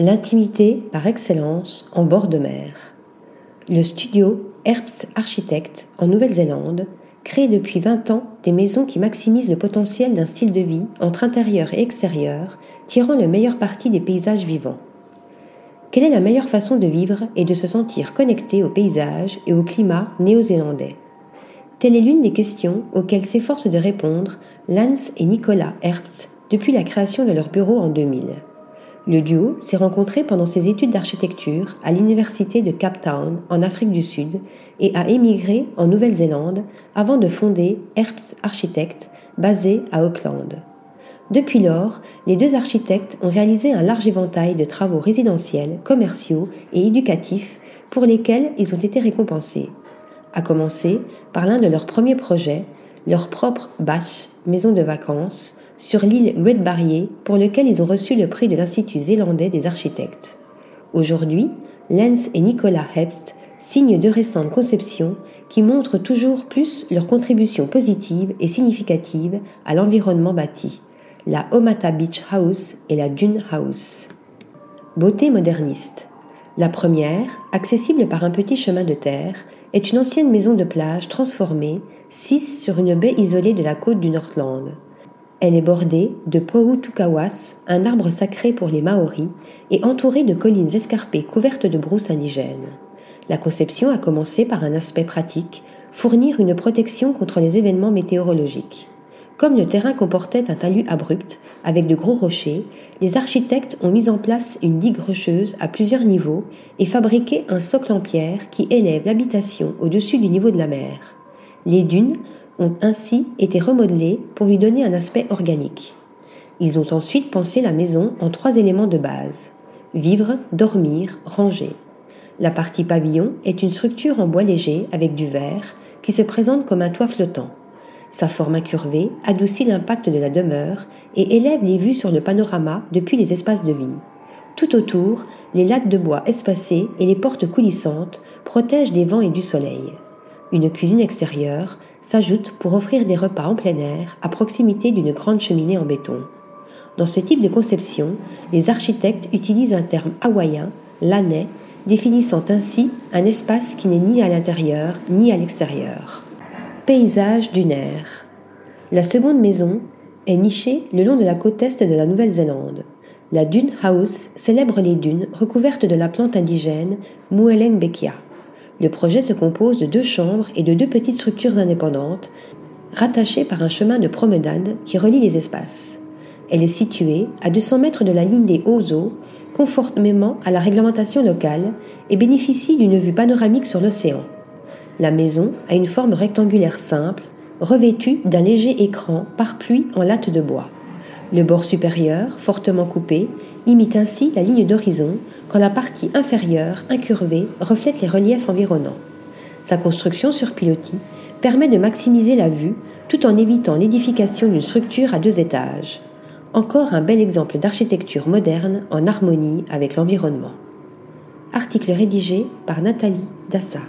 L'intimité par excellence en bord de mer. Le studio Herbst Architect en Nouvelle-Zélande crée depuis 20 ans des maisons qui maximisent le potentiel d'un style de vie entre intérieur et extérieur, tirant le meilleur parti des paysages vivants. Quelle est la meilleure façon de vivre et de se sentir connecté au paysage et au climat néo-zélandais? Telle est l'une des questions auxquelles s'efforcent de répondre Lance et Nicolas Herbst depuis la création de leur bureau en 2000. Le duo s'est rencontré pendant ses études d'architecture à l'université de Cape Town en Afrique du Sud et a émigré en Nouvelle-Zélande avant de fonder Herbst Architect basé à Auckland. Depuis lors, les deux architectes ont réalisé un large éventail de travaux résidentiels, commerciaux et éducatifs pour lesquels ils ont été récompensés. À commencer par l'un de leurs premiers projets, leur propre Bach, maison de vacances, sur l'île Red Barrier, pour lequel ils ont reçu le prix de l'Institut zélandais des architectes. Aujourd'hui, Lens et Nicolas Hebst signent de récentes conceptions qui montrent toujours plus leur contribution positive et significative à l'environnement bâti, la Omata Beach House et la Dune House. Beauté moderniste. La première, accessible par un petit chemin de terre, est une ancienne maison de plage transformée, sise sur une baie isolée de la côte du Nordland. Elle est bordée de Poutukawas, un arbre sacré pour les Maoris, et entourée de collines escarpées couvertes de brousses indigènes. La conception a commencé par un aspect pratique, fournir une protection contre les événements météorologiques. Comme le terrain comportait un talus abrupt, avec de gros rochers, les architectes ont mis en place une digue rocheuse à plusieurs niveaux et fabriqué un socle en pierre qui élève l'habitation au-dessus du niveau de la mer. Les dunes ont ainsi été remodelés pour lui donner un aspect organique. Ils ont ensuite pensé la maison en trois éléments de base vivre, dormir, ranger. La partie pavillon est une structure en bois léger avec du verre qui se présente comme un toit flottant. Sa forme incurvée adoucit l'impact de la demeure et élève les vues sur le panorama depuis les espaces de vie. Tout autour, les lattes de bois espacées et les portes coulissantes protègent des vents et du soleil. Une cuisine extérieure s'ajoute pour offrir des repas en plein air à proximité d'une grande cheminée en béton. Dans ce type de conception, les architectes utilisent un terme hawaïen, l'anais, définissant ainsi un espace qui n'est ni à l'intérieur ni à l'extérieur. Paysage dunaire. La seconde maison est nichée le long de la côte est de la Nouvelle-Zélande. La Dune House célèbre les dunes recouvertes de la plante indigène Muelengbechia. Le projet se compose de deux chambres et de deux petites structures indépendantes, rattachées par un chemin de promenade qui relie les espaces. Elle est située à 200 mètres de la ligne des hauts eaux, conformément à la réglementation locale, et bénéficie d'une vue panoramique sur l'océan. La maison a une forme rectangulaire simple, revêtue d'un léger écran par pluie en latte de bois. Le bord supérieur, fortement coupé, imite ainsi la ligne d'horizon quand la partie inférieure, incurvée, reflète les reliefs environnants. Sa construction sur pilotis permet de maximiser la vue tout en évitant l'édification d'une structure à deux étages. Encore un bel exemple d'architecture moderne en harmonie avec l'environnement. Article rédigé par Nathalie Dassa.